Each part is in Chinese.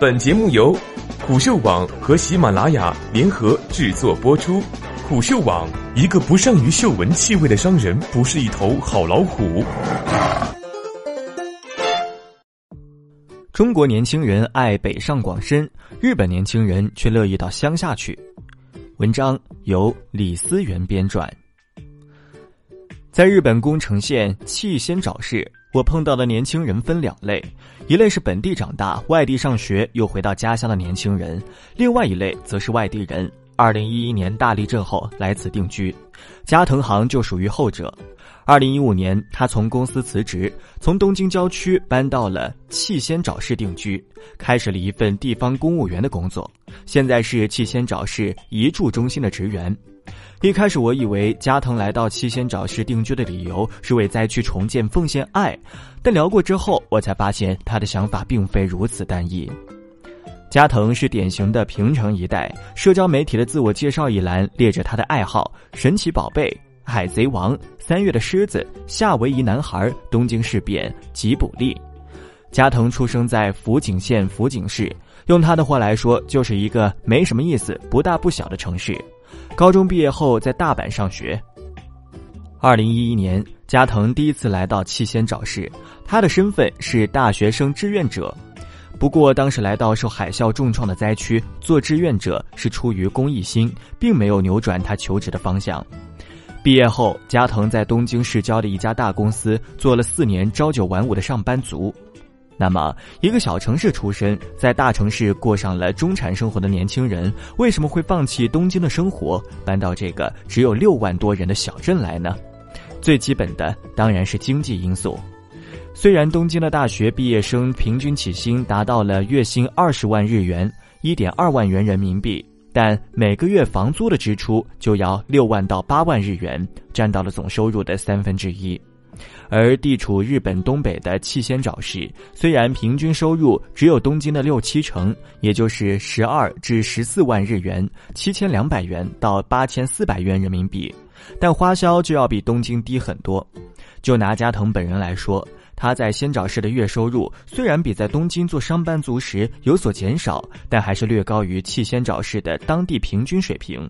本节目由虎嗅网和喜马拉雅联合制作播出。虎嗅网：一个不善于嗅闻气味的商人，不是一头好老虎。中国年轻人爱北上广深，日本年轻人却乐意到乡下去。文章由李思源编撰。在日本宫城县气仙沼市。我碰到的年轻人分两类，一类是本地长大、外地上学又回到家乡的年轻人，另外一类则是外地人。二零一一年大地震后来此定居，加藤行就属于后者。二零一五年，他从公司辞职，从东京郊区搬到了气仙沼市定居，开始了一份地方公务员的工作，现在是气仙沼市移住中心的职员。一开始我以为加藤来到七仙沼市定居的理由是为灾区重建奉献爱，但聊过之后，我才发现他的想法并非如此单一。加藤是典型的平成一代，社交媒体的自我介绍一栏列着他的爱好：神奇宝贝、海贼王、三月的狮子、夏威夷男孩、东京事变、吉卜力。加藤出生在福井县福井市，用他的话来说，就是一个没什么意思、不大不小的城市。高中毕业后，在大阪上学。二零一一年，加藤第一次来到七仙沼市，他的身份是大学生志愿者。不过，当时来到受海啸重创的灾区做志愿者，是出于公益心，并没有扭转他求职的方向。毕业后，加藤在东京市郊的一家大公司做了四年朝九晚五的上班族。那么，一个小城市出身，在大城市过上了中产生活的年轻人，为什么会放弃东京的生活，搬到这个只有六万多人的小镇来呢？最基本的当然是经济因素。虽然东京的大学毕业生平均起薪达到了月薪二十万日元（一点二万元人民币），但每个月房租的支出就要六万到八万日元，占到了总收入的三分之一。而地处日本东北的气仙沼市，虽然平均收入只有东京的六七成，也就是十二至十四万日元（七千两百元到八千四百元人民币），但花销就要比东京低很多。就拿加藤本人来说，他在仙沼市的月收入虽然比在东京做上班族时有所减少，但还是略高于气仙沼市的当地平均水平。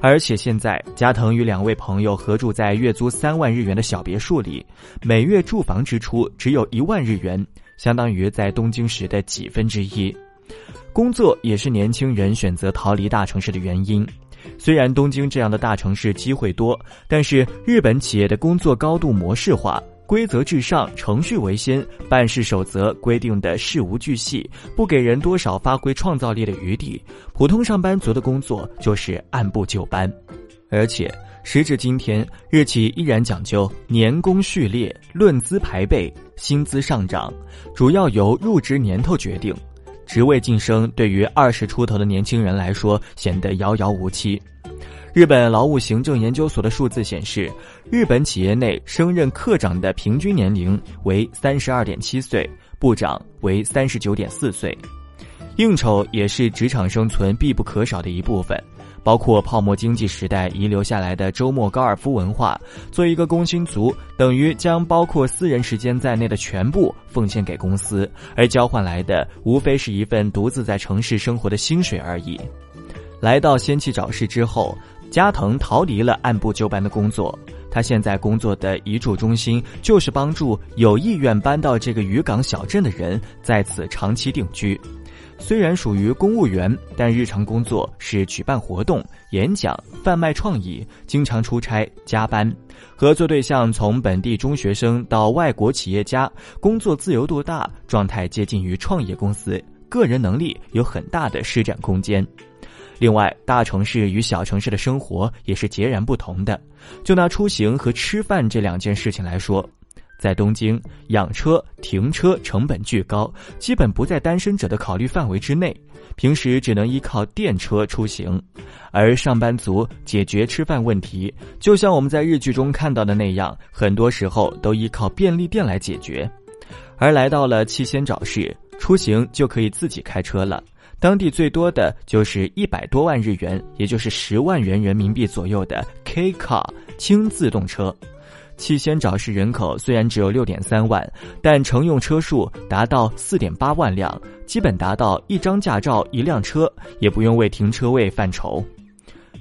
而且现在，加藤与两位朋友合住在月租三万日元的小别墅里，每月住房支出只有一万日元，相当于在东京时的几分之一。工作也是年轻人选择逃离大城市的原因。虽然东京这样的大城市机会多，但是日本企业的工作高度模式化。规则至上，程序为先，办事守则规定的事无巨细，不给人多少发挥创造力的余地。普通上班族的工作就是按部就班，而且时至今天，日企依然讲究年功序列、论资排辈、薪资上涨，主要由入职年头决定。职位晋升对于二十出头的年轻人来说显得遥遥无期。日本劳务行政研究所的数字显示，日本企业内升任科长的平均年龄为三十二点七岁，部长为三十九点四岁。应酬也是职场生存必不可少的一部分，包括泡沫经济时代遗留下来的周末高尔夫文化。做一个工薪族，等于将包括私人时间在内的全部奉献给公司，而交换来的无非是一份独自在城市生活的薪水而已。来到仙气找事之后。加藤逃离了按部就班的工作，他现在工作的遗嘱中心就是帮助有意愿搬到这个渔港小镇的人在此长期定居。虽然属于公务员，但日常工作是举办活动、演讲、贩卖创意，经常出差加班。合作对象从本地中学生到外国企业家，工作自由度大，状态接近于创业公司，个人能力有很大的施展空间。另外，大城市与小城市的生活也是截然不同的。就拿出行和吃饭这两件事情来说，在东京养车、停车成本巨高，基本不在单身者的考虑范围之内。平时只能依靠电车出行，而上班族解决吃饭问题，就像我们在日剧中看到的那样，很多时候都依靠便利店来解决。而来到了七仙沼市，出行就可以自己开车了。当地最多的就是一百多万日元，也就是十万元人民币左右的 K Car 轻自动车。七仙沼市人口虽然只有六点三万，但乘用车数达到四点八万辆，基本达到一张驾照一辆车，也不用为停车位犯愁。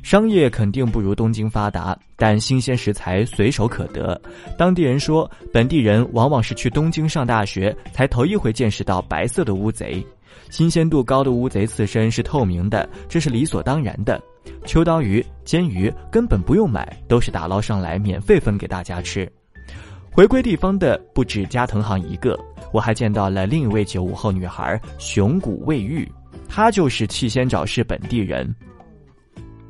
商业肯定不如东京发达，但新鲜食材随手可得。当地人说，本地人往往是去东京上大学才头一回见识到白色的乌贼。新鲜度高的乌贼刺身是透明的，这是理所当然的。秋刀鱼、煎鱼根本不用买，都是打捞上来免费分给大家吃。回归地方的不止加藤航一个，我还见到了另一位九五后女孩熊谷未玉，她就是气仙沼市本地人。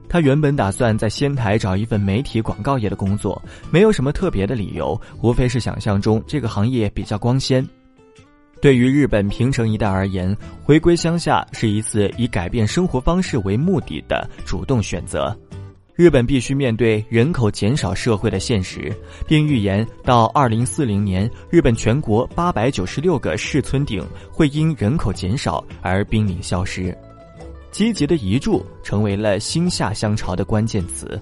她原本打算在仙台找一份媒体广告业的工作，没有什么特别的理由，无非是想象中这个行业比较光鲜。对于日本平成一代而言，回归乡下是一次以改变生活方式为目的的主动选择。日本必须面对人口减少社会的现实，并预言到二零四零年，日本全国八百九十六个市村顶会因人口减少而濒临消失。积极的移住成为了新下乡潮的关键词。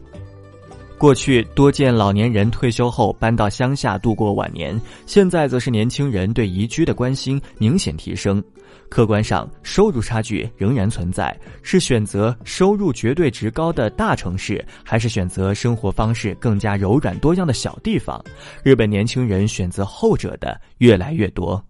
过去多见老年人退休后搬到乡下度过晚年，现在则是年轻人对宜居的关心明显提升。客观上，收入差距仍然存在，是选择收入绝对值高的大城市，还是选择生活方式更加柔软多样的小地方？日本年轻人选择后者的越来越多。